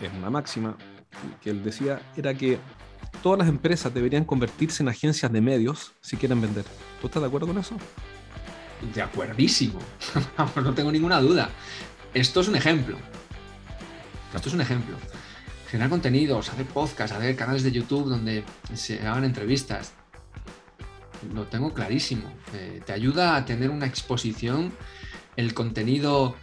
es una máxima, que él decía, era que todas las empresas deberían convertirse en agencias de medios si quieren vender. ¿Tú estás de acuerdo con eso? De acuerdísimo. no tengo ninguna duda. Esto es un ejemplo. Esto es un ejemplo. Generar contenidos, hacer podcasts, hacer canales de YouTube donde se hagan entrevistas. Lo tengo clarísimo. Eh, te ayuda a tener una exposición, el contenido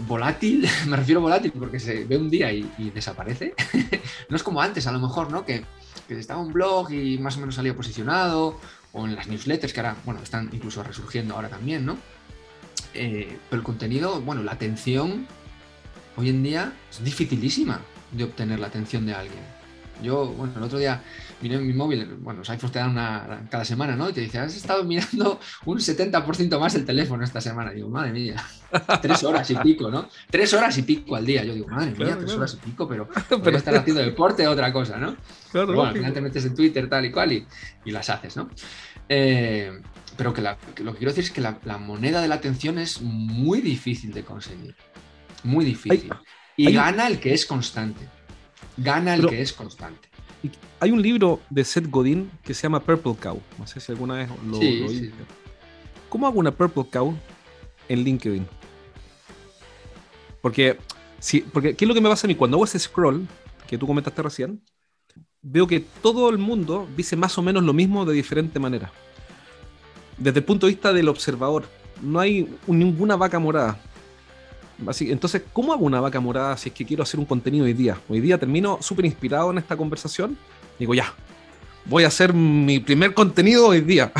volátil, me refiero volátil porque se ve un día y, desaparece. no es como antes, a lo mejor, ¿no? Que, que, estaba un blog y más o menos salía posicionado, o en las newsletters que ahora, bueno, están incluso resurgiendo ahora también, ¿no? Eh, pero el contenido, bueno, la atención hoy en día es dificilísima de obtener la atención de alguien. Yo, bueno, el otro día miré en mi móvil, bueno, los iPhones te dan una cada semana, ¿no? Y te dice, has estado mirando un 70% más el teléfono esta semana. digo, madre mía, tres horas y pico, ¿no? Tres horas y pico al día. Yo digo, madre mía, tres horas y pico, pero, pero estar haciendo deporte otra cosa, ¿no? Claro, bueno, al final te metes en Twitter tal y cual y, y las haces, ¿no? Eh, pero que, lo que quiero decir es que la, moneda de la atención es muy difícil de conseguir. Muy difícil. y gana el que es constante. Gana el que es constante. Hay un libro de Seth Godin que se llama Purple Cow. No sé si alguna vez lo, sí, ¿Cómo hago una Purple Cow en LinkedIn? Porque, si, porque, ¿qué es lo que me pasa a mí? Cuando hago ese scroll, que tú comentaste recién, veo que todo el mundo dice más o menos lo mismo de diferente manera. Desde el punto de vista del observador, no hay ninguna vaca morada. Así, entonces, ¿cómo hago una vaca morada si es que quiero hacer un contenido hoy día? Hoy día termino súper inspirado en esta conversación. Digo, ya, voy a hacer mi primer contenido hoy día.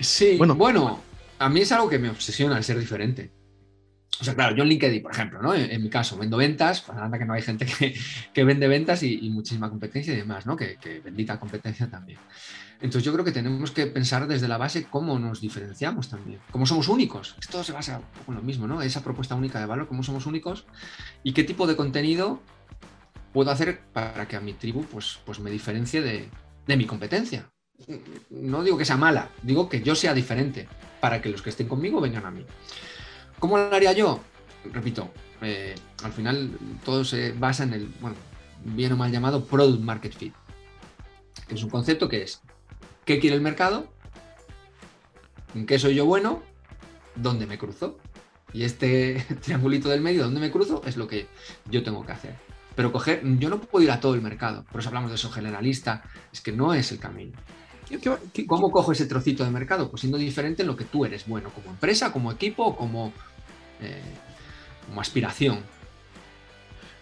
Sí, bueno, bueno a mí es algo que me obsesiona el ser diferente. O sea, claro, yo en LinkedIn, por ejemplo, ¿no? En, mi caso, vendo ventas, pues anda que no hay gente que, vende ventas y, muchísima competencia y demás, ¿no? Que, que bendita competencia también. Entonces yo creo que tenemos que pensar desde la base cómo nos diferenciamos también, cómo somos únicos. Esto se basa en lo mismo, ¿no? Esa propuesta única de valor, cómo somos únicos y qué tipo de contenido puedo hacer para que a mi tribu pues, pues me diferencie de, mi competencia. No digo que sea mala, digo que yo sea diferente para que los que estén conmigo vengan a mí. ¿Cómo lo haría yo? Repito, eh, al final todo se basa en el, bueno, bien o mal llamado Product Market Fit, que es un concepto que es ¿Qué quiere el mercado? ¿En qué soy yo bueno? ¿Dónde me cruzo? Y este triangulito del medio, ¿dónde me cruzo? Es lo que yo tengo que hacer. Pero coger, yo no puedo ir a todo el mercado, por eso hablamos de eso generalista, es que no es el camino. ¿Cómo cojo ese trocito de mercado? Pues siendo diferente en lo que tú eres bueno, como empresa, como equipo, como, eh, como aspiración.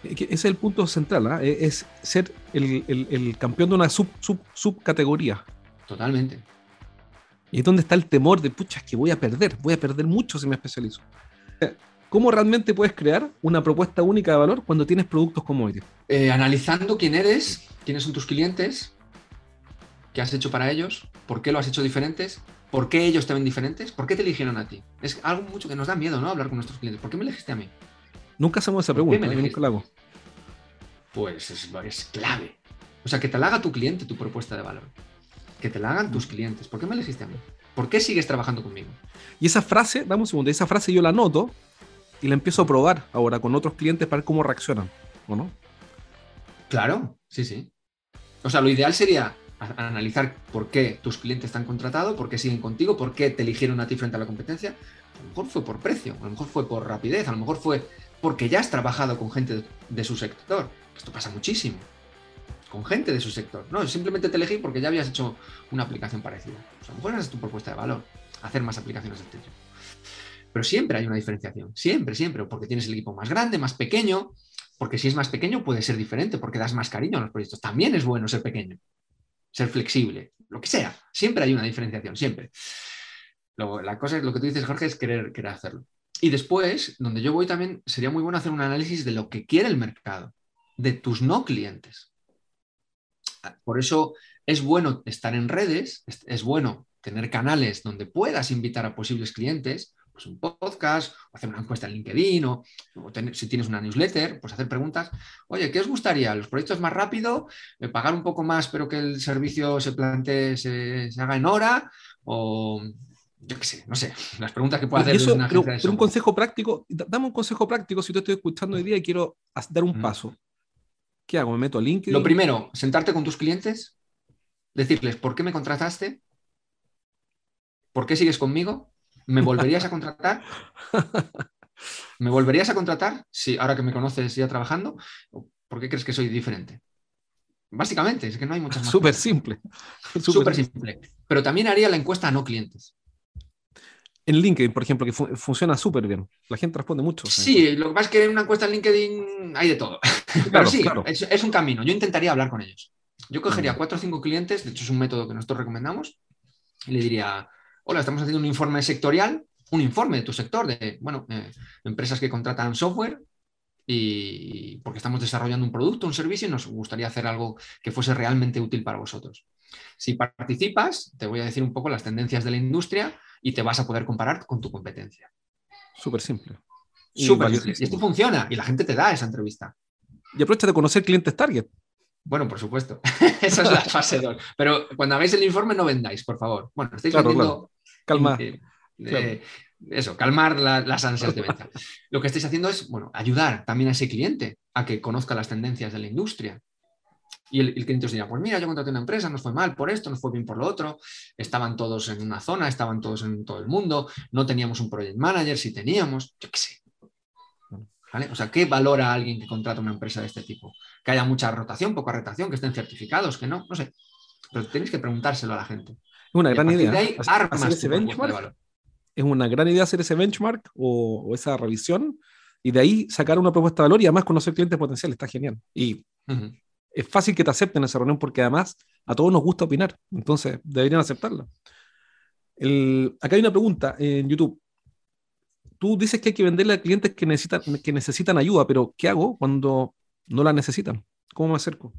Es el punto central, ¿ah? es ser el, campeón de una sub, sub, subcategoría. Totalmente. Y es donde está el temor de, pucha, es que voy a perder, voy a perder mucho si me especializo. ¿Cómo realmente puedes crear una propuesta única de valor cuando tienes productos como ellos? Eh, analizando quién eres, quiénes son tus clientes, qué has hecho para ellos, por qué lo has hecho diferentes, por qué ellos te ven diferentes, por qué te eligieron a ti. Es algo mucho que nos da miedo, ¿no? Hablar con nuestros clientes. ¿Por qué me elegiste a mí? Nunca hacemos esa pregunta, nunca la hago. Pues es, es clave. O sea, que te la haga tu cliente tu propuesta de valor que te la hagan tus clientes. ¿Por qué me elegiste a mí? ¿Por qué sigues trabajando conmigo? Y esa frase, dame un segundo, esa frase yo la noto y la empiezo a probar ahora con otros clientes para ver cómo reaccionan, ¿o no? Claro, sí, sí. O sea, lo ideal sería analizar por qué tus clientes están contratados, por qué siguen contigo, por qué te eligieron a ti frente a la competencia. A lo mejor fue por precio, a lo mejor fue por rapidez, a lo mejor fue porque ya has trabajado con gente de su sector. Esto pasa muchísimo con gente de su sector. No, simplemente te elegí porque ya habías hecho una aplicación parecida. Sea, a lo mejor esa es tu propuesta de valor, hacer más aplicaciones de este Pero siempre hay una diferenciación, siempre, siempre, porque tienes el equipo más grande, más pequeño, porque si es más pequeño puede ser diferente, porque das más cariño a los proyectos. También es bueno ser pequeño, ser flexible, lo que sea. Siempre hay una diferenciación, siempre. Luego, la cosa es, lo que tú dices, Jorge, es querer, querer hacerlo. Y después, donde yo voy también, sería muy bueno hacer un análisis de lo que quiere el mercado. de tus no clientes. Por eso es bueno estar en redes, es bueno tener canales donde puedas invitar a posibles clientes, pues un podcast, o hacer una encuesta en LinkedIn, o, si tienes una newsletter, pues hacer preguntas. Oye, ¿qué os gustaría? ¿Los proyectos más rápido? Eh, ¿Pagar un poco más pero que el servicio se plantee, se, haga en hora? O yo qué sé, no sé, las preguntas que pueda hacer eso, una pero, un consejo práctico, dame un consejo práctico si te estoy escuchando hoy día y quiero dar un paso. ¿Qué hago? ¿Me meto a LinkedIn? Lo primero, sentarte con tus clientes, decirles, ¿por qué me contrataste? ¿Por qué sigues conmigo? ¿Me volverías a contratar? ¿Me volverías a contratar? Sí, ahora que me conoces ya trabajando, ¿por qué crees que soy diferente? Básicamente, es que no hay muchas más. Súper simple. Súper simple. Pero también haría la encuesta a no clientes. En LinkedIn, por ejemplo, que funciona súper bien. La gente responde mucho. Sí, lo que pasa es que en una encuesta en LinkedIn hay de todo. Pero sí, Es, es, un camino. Yo intentaría hablar con ellos. Yo cogería cuatro o cinco clientes, de hecho es un método que nosotros recomendamos, y le diría, hola, estamos haciendo un informe sectorial, un informe de tu sector, de, bueno, eh, empresas que contratan software y porque estamos desarrollando un producto, un servicio y nos gustaría hacer algo que fuese realmente útil para vosotros. Si participas, te voy a decir un poco las tendencias de la industria y te vas a poder comparar con tu competencia. Súper simple. Súper simple. Y esto funciona y la gente te da esa entrevista. Y aprovecha de conocer clientes target. Bueno, por supuesto. Esa es la fase 2. Pero cuando hagáis el informe no vendáis, por favor. Bueno, estáis vendiendo... Calma. Eso, calmar las ansias de venta. Lo que estáis haciendo es, bueno, ayudar también a ese cliente a que conozca las tendencias de la industria. Y el, cliente os dirá, pues mira, yo contraté una empresa, nos fue mal por esto, nos fue bien por lo otro, estaban todos en una zona, estaban todos en todo el mundo, no teníamos un project manager, si teníamos, yo qué sé. O sea, ¿qué valora alguien que contrata una empresa de este tipo? Que haya mucha rotación, poca rotación, que estén certificados, que no, no sé. Pero tenéis que preguntárselo a la gente. Es una gran idea. hacer ese benchmark, es una gran idea hacer ese benchmark o, esa revisión y de ahí sacar una propuesta de valor y además conocer clientes potenciales. Está genial. Y es fácil que te acepten esa reunión porque además a todos nos gusta opinar. Entonces deberían aceptarla. acá hay una pregunta en YouTube tú dices que hay que venderle a clientes que necesitan, que necesitan ayuda, pero ¿qué hago cuando no la necesitan? ¿Cómo me acerco?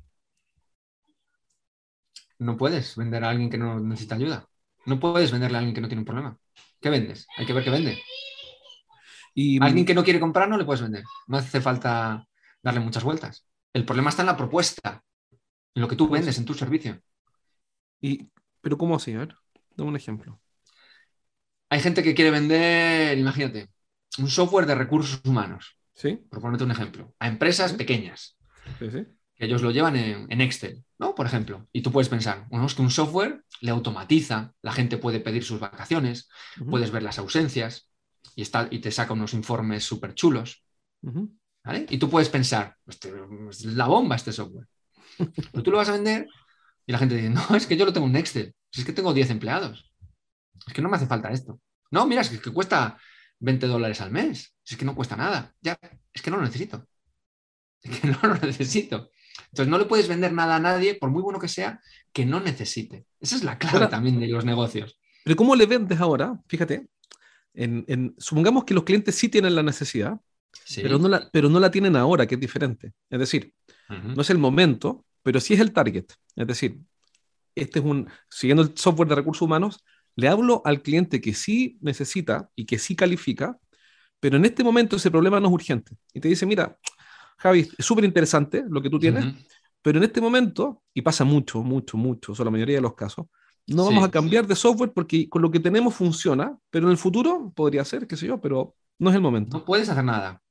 No puedes vender a alguien que no necesita ayuda. No puedes venderle a alguien que no tiene un problema. ¿Qué vendes? Hay que ver qué vende. Y... alguien que no quiere comprar no le puedes vender. No hace falta darle muchas vueltas. El problema está en la propuesta, en lo que tú vendes, en tu servicio. Y, ¿Pero cómo así? A ver, dame un ejemplo. Hay gente que quiere vender, imagínate, un software de recursos humanos. Sí. Por ponerte un ejemplo. A empresas pequeñas. Sí, sí. Que ellos lo llevan en, Excel, ¿no? Por ejemplo. Y tú puedes pensar, bueno, es que un software le automatiza, la gente puede pedir sus vacaciones, puedes ver las ausencias y, está, y te saca unos informes súper chulos. ¿Vale? Y tú puedes pensar, este, es la bomba este software. Pero tú lo vas a vender y la gente dice, no, es que yo lo tengo en Excel, es que tengo 10 empleados es que no me hace falta esto. No, mira, es que, cuesta 20 dólares al mes. Es que no cuesta nada. Ya, es que no lo necesito. Es que no lo necesito. Entonces no le puedes vender nada a nadie, por muy bueno que sea, que no necesite. Esa es la clave también de los negocios. Pero ¿cómo le vendes ahora? Fíjate, en, supongamos que los clientes sí tienen la necesidad, pero, no la, pero no la tienen ahora, que es diferente. Es decir, no es el momento, pero sí es el target. Es decir, este es un, siguiendo el software de recursos humanos, le hablo al cliente que sí necesita y que sí califica, pero en este momento ese problema no es urgente. Y te dice, mira, Javi, es súper interesante lo que tú tienes, pero en este momento, y pasa mucho, mucho, mucho, o la mayoría de los casos, no vamos a cambiar de software porque con lo que tenemos funciona, pero en el futuro podría ser, qué sé yo, pero no es el momento. No puedes hacer nada.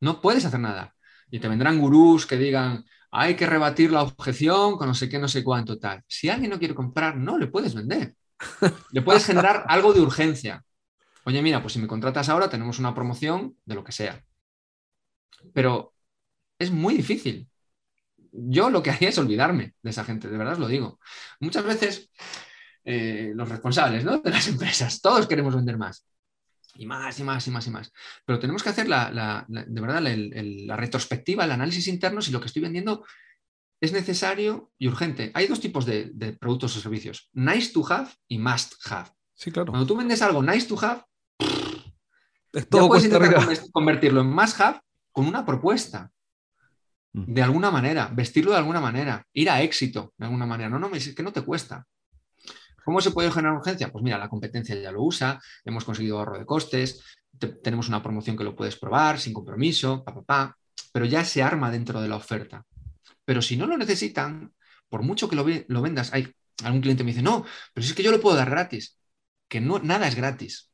No puedes hacer nada. Y te vendrán gurús que digan, hay que rebatir la objeción con no sé qué, no sé cuánto, tal. Si alguien no quiere comprar, no le puedes vender. Le puedes generar algo de urgencia. Oye, mira, pues si me contratas ahora tenemos una promoción de lo que sea. Pero es muy difícil. Yo lo que haría es olvidarme de esa gente, de verdad os lo digo. Muchas veces eh, los responsables de las empresas, todos queremos vender más. Y más, y más, y más, y más. Pero tenemos que hacer la, de verdad la retrospectiva, el análisis interno si lo que estoy vendiendo es necesario y urgente. Hay dos tipos de, productos o servicios, nice to have y must have. Sí, claro. Cuando tú vendes algo nice to have, ya puedes intentar convertirlo en must have con una propuesta. Mm. De alguna manera, vestirlo de alguna manera, ir a éxito de alguna manera. No, no, es que no te cuesta. ¿Cómo se puede generar urgencia? Pues mira, la competencia ya lo usa, hemos conseguido ahorro de costes, te- tenemos una promoción que lo puedes probar sin compromiso, pa, pa, pa, pero ya se arma dentro de la oferta. Pero si no lo necesitan, por mucho que lo vendas, hay algún cliente me dice, no, pero si es que yo lo puedo dar gratis. Que no, nada es gratis.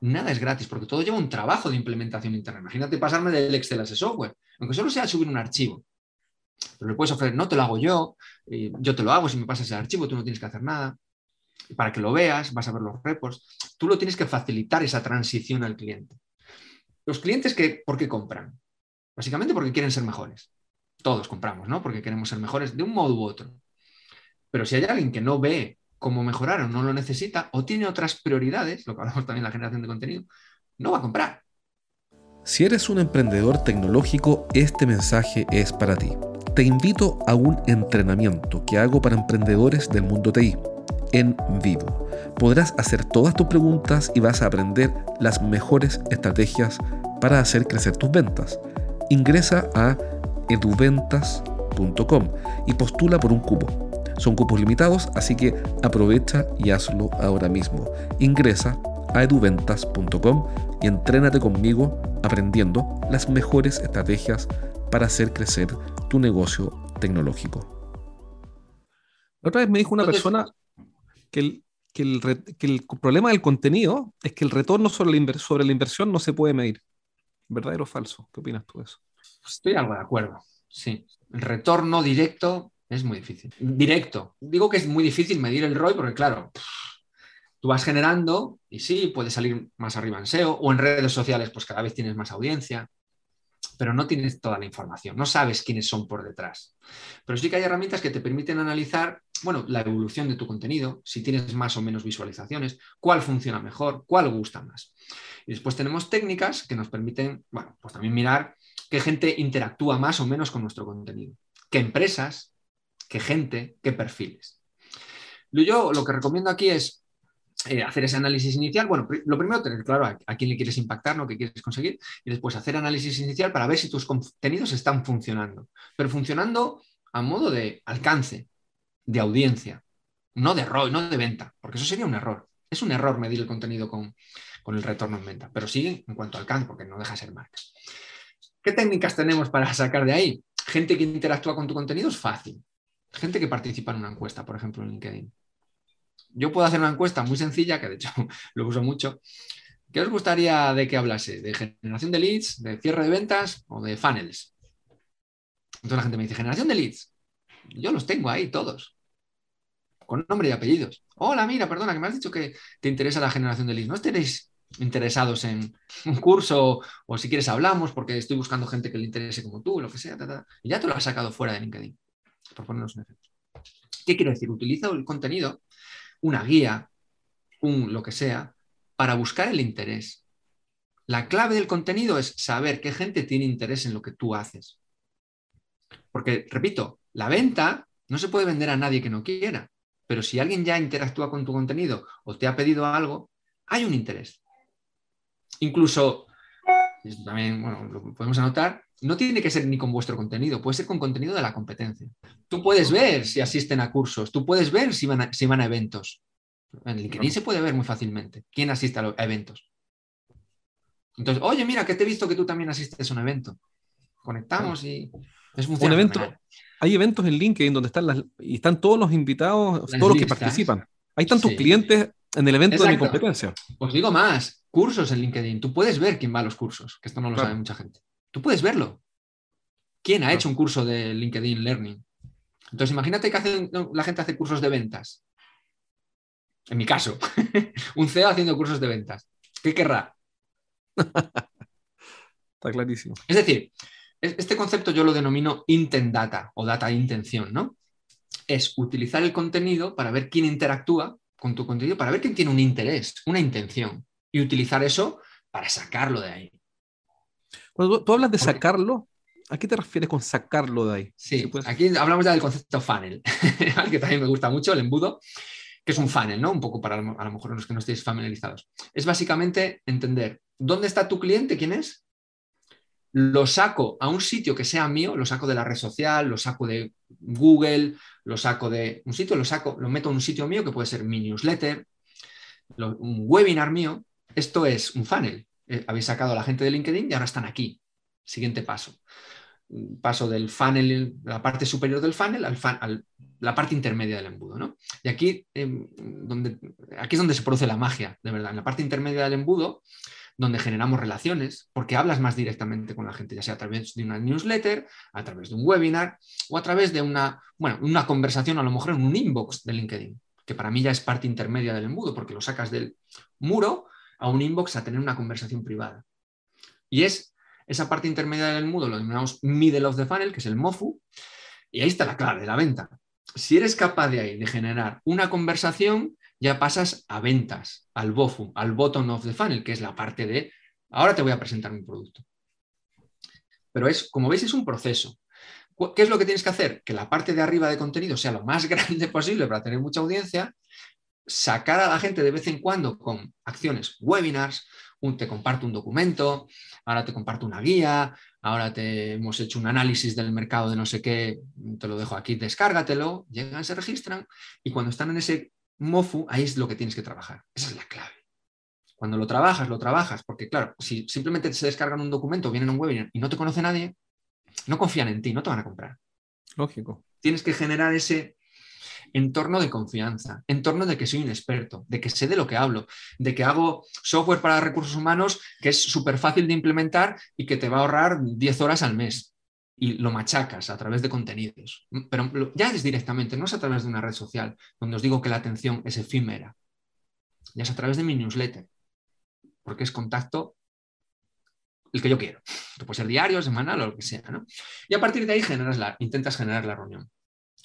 Nada es gratis, porque todo lleva un trabajo de implementación interna. Imagínate pasarme del Excel a ese software, aunque solo sea subir un archivo. Pero le puedes ofrecer, no te lo hago yo, eh, yo te lo hago si me pasas el archivo, tú no tienes que hacer nada. Para que lo veas, vas a ver los reports. Tú lo tienes que facilitar esa transición al cliente. Los clientes, que, ¿por qué compran? Básicamente porque quieren ser mejores. Todos compramos, ¿no? Porque queremos ser mejores de un modo u otro. Pero si hay alguien que no ve cómo mejorar o no lo necesita o tiene otras prioridades, lo que hablamos también en la generación de contenido, no va a comprar. Si eres un emprendedor tecnológico, este mensaje es para ti. Te invito a un entrenamiento que hago para emprendedores del mundo TI en vivo. Podrás hacer todas tus preguntas y vas a aprender las mejores estrategias para hacer crecer tus ventas. Ingresa a eduventas.com y postula por un cupo. Son cupos limitados, así que aprovecha y hazlo ahora mismo. Ingresa a eduventas.com y entrénate conmigo aprendiendo las mejores estrategias para hacer crecer tu negocio tecnológico. La otra vez me dijo una persona que el, que, el problema del contenido es que el retorno sobre la, sobre la inversión no se puede medir. ¿Verdadero o falso? ¿Qué opinas tú de eso? Estoy algo de acuerdo. Sí. El retorno directo es muy difícil. Directo. Digo que es muy difícil medir el ROI porque, claro, tú vas generando y sí, puedes salir más arriba en SEO o en redes sociales, pues cada vez tienes más audiencia, pero no tienes toda la información, no sabes quiénes son por detrás. Pero sí que hay herramientas que te permiten analizar, bueno, la evolución de tu contenido, si tienes más o menos visualizaciones, cuál funciona mejor, cuál gusta más. Y después tenemos técnicas que nos permiten, bueno, pues también mirar qué gente interactúa más o menos con nuestro contenido, qué empresas, qué gente, qué perfiles. Yo lo que recomiendo aquí es eh, hacer ese análisis inicial. Bueno, lo primero, tener claro a, a quién le quieres impactar, lo que quieres conseguir, y después hacer análisis inicial para ver si tus contenidos están funcionando, pero funcionando a modo de alcance, de audiencia, no de ROI, no de venta, porque eso sería un error. Es un error medir el contenido con, con el retorno en venta, pero sí en cuanto a alcance, porque no deja de ser marca. ¿Qué técnicas tenemos para sacar de ahí? Gente que interactúa con tu contenido es fácil. Gente que participa en una encuesta, por ejemplo, en LinkedIn. Yo puedo hacer una encuesta muy sencilla, que de hecho lo uso mucho. ¿Qué os gustaría de que hablase? ¿De generación de leads, de cierre de ventas o de funnels? Entonces la gente me dice, generación de leads. Yo los tengo ahí todos, con nombre y apellidos. Hola, mira, perdona, que me has dicho que te interesa la generación de leads. ¿No estaréis interesados en un curso o si quieres hablamos porque estoy buscando gente que le interese como tú, lo que sea, y ya te lo has sacado fuera de LinkedIn, por ponernos un ejemplo. ¿Qué quiero decir? Utiliza el contenido, una guía, un lo que sea, para buscar el interés. La clave del contenido es saber qué gente tiene interés en lo que tú haces. Porque, repito, la venta no se puede vender a nadie que no quiera, pero si alguien ya interactúa con tu contenido o te ha pedido algo, hay un interés. Incluso, también bueno, lo podemos anotar, no tiene que ser ni con vuestro contenido, puede ser con contenido de la competencia. Tú puedes ver si asisten a cursos, tú puedes ver si van a, si van a eventos. En LinkedIn se puede ver muy fácilmente quién asiste a, lo- a eventos. Entonces, oye, mira, que te he visto que tú también asistes a un evento. Conectamos y es Un evento, hay eventos en LinkedIn donde están las, y están todos los invitados, Las todos los que participan. Hay tantos Sí. clientes en el evento de mi competencia. Os digo más, cursos en LinkedIn. Tú puedes ver quién va a los cursos, que esto no lo Claro. sabe mucha gente. Tú puedes verlo. ¿Quién ha Claro. hecho un curso de LinkedIn Learning? Entonces, imagínate que la gente hace cursos de ventas. En mi caso, un CEO haciendo cursos de ventas. ¿Qué querrá? Está clarísimo. Es decir, este concepto yo lo denomino intent data o data de intención, ¿no? Es utilizar el contenido para ver quién interactúa con tu contenido, para ver quién tiene un interés, una intención, y utilizar eso para sacarlo de ahí. Cuando tú, hablas de sacarlo, ¿a qué te refieres con sacarlo de ahí? Sí, pues. aquí hablamos ya del concepto funnel, que también me gusta mucho, el embudo, que es un funnel, ¿no? Un poco para a lo mejor los que no estéis familiarizados. Es básicamente entender dónde está tu cliente, quién es, lo saco a un sitio que sea mío, lo saco de la red social, lo saco de Google, lo saco de un sitio, lo saco, lo meto en un sitio mío que puede ser mi newsletter, un webinar mío. Esto es un funnel. Eh, habéis sacado a la gente de LinkedIn y ahora están aquí. Siguiente paso. Paso del funnel, la parte superior del funnel, al, a la parte intermedia del embudo. ¿no? Y aquí, em, aquí es donde se produce la magia, de verdad. En la parte intermedia del embudo donde generamos relaciones, porque hablas más directamente con la gente, ya sea a través de una newsletter, a través de un webinar o a través de una, bueno, una conversación, a lo mejor en un inbox de LinkedIn, que para mí ya es parte intermedia del embudo, porque lo sacas del muro a un inbox a tener una conversación privada. Y es esa parte intermedia del embudo, lo denominamos middle of the funnel, que es el MOFU, y ahí está la clave de la venta. Si eres capaz de ahí de generar una conversación ya pasas a ventas, al BOFU, al bottom of the funnel, que es la parte de, ahora te voy a presentar mi producto. Pero es, como veis, es un proceso. ¿Qué es lo que tienes que hacer? Que la parte de arriba de contenido sea lo más grande posible para tener mucha audiencia, sacar a la gente de vez en cuando con acciones, webinars, un, te comparto un documento, ahora te comparto una guía, ahora te hemos hecho un análisis del mercado de no sé qué, te lo dejo aquí, descárgatelo, llegan, se registran y cuando están en ese Mofu, ahí es lo que tienes que trabajar. Esa es la clave. Cuando lo trabajas, lo trabajas, porque claro, si simplemente se descargan un documento, vienen a un webinar y no te conoce nadie, no confían en ti, no te van a comprar. Lógico. Tienes que generar ese entorno de confianza, entorno de que soy un experto, de que sé de lo que hablo, de que hago software para recursos humanos que es súper fácil de implementar y que te va a ahorrar 10 horas al mes y lo machacas a través de contenidos. Pero ya es directamente, no es a través de una red social donde os digo que la atención es efímera. Ya es a través de mi newsletter, porque es contacto el que yo quiero. puede ser diario, semanal o lo que sea. Y a partir de ahí generas la, intentas generar la reunión.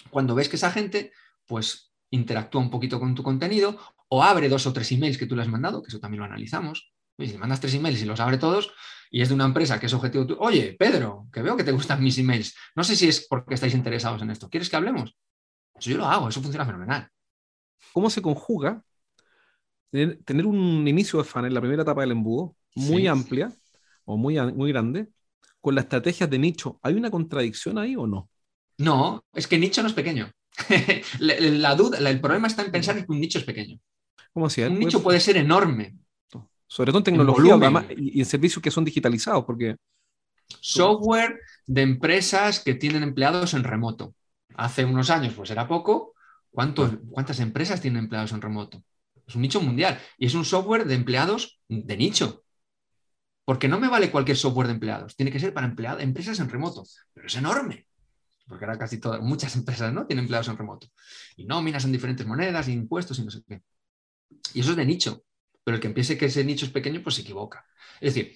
Cuando ves que esa gente pues interactúa un poquito con tu contenido o abre dos o tres emails que tú le has mandado, que eso también lo analizamos. Y si mandas tres emails y los abre todos, y es de una empresa que es objetivo tuyo, oye, Pedro, que veo que te gustan mis emails, no sé si es porque estáis interesados en esto, ¿quieres que hablemos? Eso yo lo hago, eso funciona fenomenal. ¿Cómo se conjuga tener, un inicio de funnel, la primera etapa del embudo, muy amplia o muy, muy grande, con las estrategias de nicho? ¿Hay una contradicción ahí o no? No, es que nicho no es pequeño. la, duda, el problema está en pensar que un nicho es pequeño. ¿Cómo así? Un nicho puede ser enorme, sobre todo en tecnología y en servicios que son digitalizados, porque... Software de empresas que tienen empleados en remoto. Hace unos años, pues era poco. ¿Cuántas empresas tienen empleados en remoto? Es un nicho mundial y es un software de empleados de nicho. Porque no me vale cualquier software de empleados, tiene que ser para empresas en remoto, pero es enorme. Porque ahora casi todas, muchas empresas ¿no? tienen empleados en remoto. Y nóminas en diferentes monedas, impuestos y no sé qué. Y eso es de nicho pero el que piense que ese nicho es pequeño, pues se equivoca. Es decir,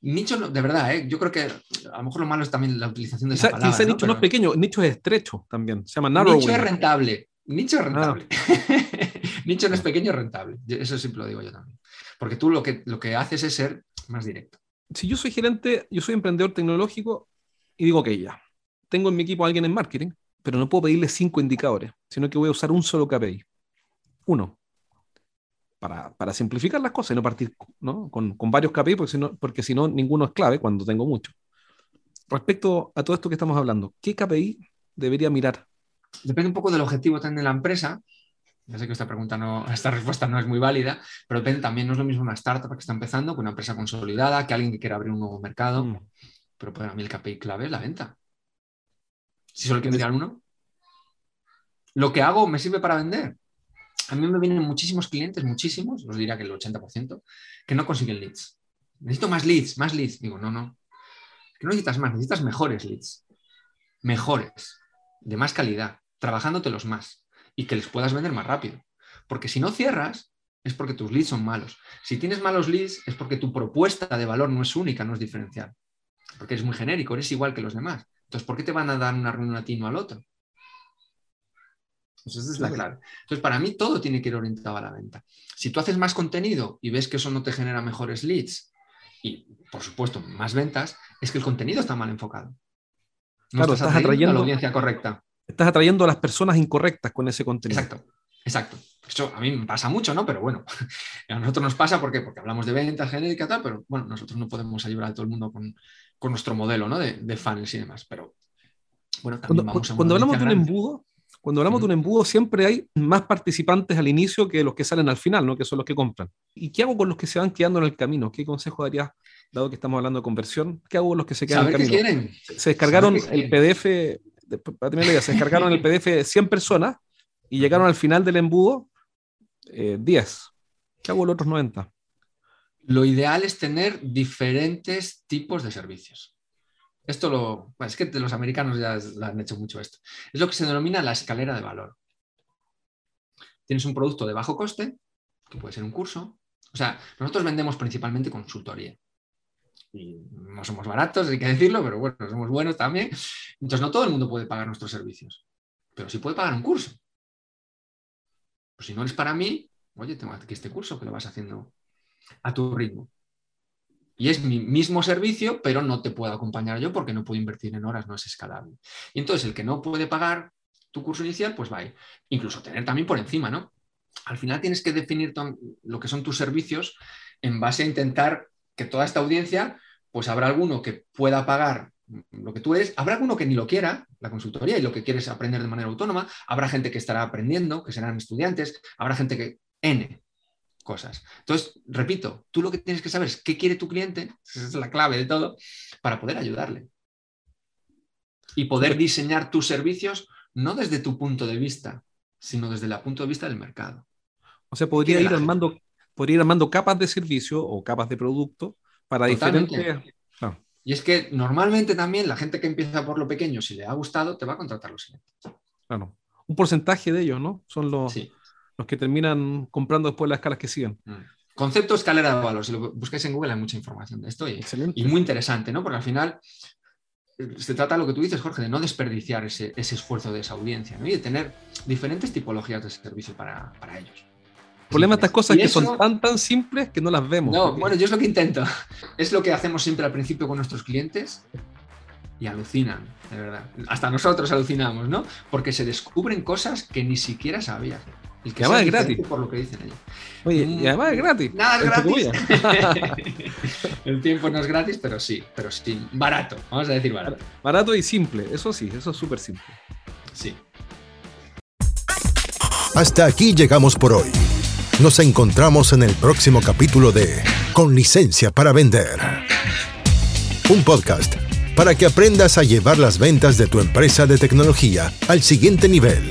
nicho, de verdad, ¿eh? yo creo que a lo mejor lo malo es también la utilización de esa palabra. Ese nicho no es pequeño, nicho es estrecho también, se llama narrow. Nicho es rentable, nicho es ah. rentable. nicho no es pequeño, es rentable. Eso siempre lo digo yo también. Porque tú lo que, lo que haces es ser más directo. Si yo soy gerente, yo soy emprendedor tecnológico y digo que ya, tengo en mi equipo a alguien en marketing, pero no puedo pedirle cinco indicadores, sino que voy a usar un solo KPI. Uno, para, simplificar las cosas y no partir Con, varios KPI, porque si, no, porque si no, ninguno es clave cuando tengo mucho. Respecto a todo esto que estamos hablando, ¿qué KPI debería mirar? Depende un poco del objetivo también de la empresa. Ya sé que esta pregunta no, esta respuesta no es muy válida, pero depende, también no es lo mismo una startup que está empezando que una empresa consolidada, que alguien que quiera abrir un nuevo mercado. Mm. Pero para mí el KPI clave es la venta. Si solo quiero mirar uno, lo que hago me sirve para vender a mí me vienen muchísimos clientes, muchísimos, os diría que el 80%, que no consiguen leads. Necesito más leads, más leads. Digo, no, no. Que no necesitas más, necesitas mejores leads. Mejores, de más calidad, trabajándotelos más y que les puedas vender más rápido. Porque si no cierras, es porque tus leads son malos. Si tienes malos leads, es porque tu propuesta de valor no es única, no es diferencial. Porque eres muy genérico, eres igual que los demás. Entonces, ¿por qué te van a dar una reunión a ti y no al otro? Pues esa es la clave. Entonces, para mí todo tiene que ir orientado a la venta. Si tú haces más contenido y ves que eso no te genera mejores leads y, por supuesto, más ventas, es que el contenido está mal enfocado. No claro, estás, atrayendo, a la audiencia correcta. Estás atrayendo a las personas incorrectas con ese contenido. Exacto, exacto. Eso a mí me pasa mucho, ¿no? Pero bueno, a nosotros nos pasa ¿por porque hablamos de ventas genérica tal, pero bueno, nosotros no podemos ayudar a todo el mundo con, con nuestro modelo ¿no? de, de funnels y demás. Pero bueno, cuando, también vamos a cuando hablamos de un embudo, cuando hablamos de un embudo, siempre hay más participantes al inicio que los que salen al final, ¿no? que son los que compran. ¿Y qué hago con los que se van quedando en el camino? ¿Qué consejo darías, dado que estamos hablando de conversión? ¿Qué hago con los que se quedan en el camino? quieren. Se- descargaron el PDF, de- para terminar la idea, se descargaron el PDF 100 personas y llegaron al final del embudo eh, 10. ¿Qué hago con los otros 90? Lo ideal es tener diferentes tipos de servicios. Esto lo. bueno, es que los americanos ya lo han hecho mucho esto. Es lo que se denomina la escalera de valor. Tienes un producto de bajo coste, que puede ser un curso. O sea, nosotros vendemos principalmente consultoría. Y no somos baratos, hay que decirlo, pero bueno, somos buenos también. Entonces, no todo el mundo puede pagar nuestros servicios, pero sí puede pagar un curso. Pues si no eres para mí, oye, tengo aquí este curso que lo vas haciendo a tu ritmo. Y es mi mismo servicio, pero no te puedo acompañar yo porque no puedo invertir en horas, no es escalable. Y entonces el que no puede pagar tu curso inicial, pues va a ir. Incluso tener también por encima, ¿no? Al final tienes que definir lo que son tus servicios en base a intentar que toda esta audiencia, pues habrá alguno que pueda pagar lo que tú eres, habrá alguno que ni lo quiera, la consultoría, y lo que quieres aprender de manera autónoma, habrá gente que estará aprendiendo, que serán estudiantes, habrá gente que N cosas. Entonces, repito, tú lo que tienes que saber es qué quiere tu cliente, esa es la clave de todo, para poder ayudarle. Y poder diseñar tus servicios no desde tu punto de vista, sino desde el punto de vista del mercado. O sea, podría ir, armando, podría ir armando capas de servicio o capas de producto para Totalmente. diferentes. Ah, Y es que normalmente también la gente que empieza por lo pequeño, si le ha gustado, te va a contratar lo siguiente. claro. Un porcentaje de ellos, ¿no? Son los, Sí. Los que terminan comprando después las escalas que siguen. Mm. Concepto escalera de valor. Si lo buscáis en Google hay mucha información de esto y, Excelente. y muy interesante, ¿no? Porque al final eh, se trata de lo que tú dices, Jorge, de no desperdiciar ese, ese esfuerzo de esa audiencia ¿no? y de tener diferentes tipologías de servicio para, para ellos. El problema de estas cosas es que eso- son tan, tan simples que no las vemos. No, porque- bueno, yo es lo que intento. Es lo que hacemos siempre al principio con nuestros clientes y alucinan, de verdad. Hasta nosotros alucinamos, ¿no? Porque se descubren cosas que ni siquiera sabías. El que Y además es gratis. Por lo que dicen ellos. Oye, Mm, y además es gratis. Nada es gratis. El tiempo no es gratis, pero sí, pero sí, barato. Vamos a decir barato. Barato y simple. Eso sí, eso es súper simple. Sí. Hasta aquí llegamos por hoy. Nos encontramos en el próximo capítulo de Con licencia para vender. Un podcast para que aprendas a llevar las ventas de tu empresa de tecnología al siguiente nivel.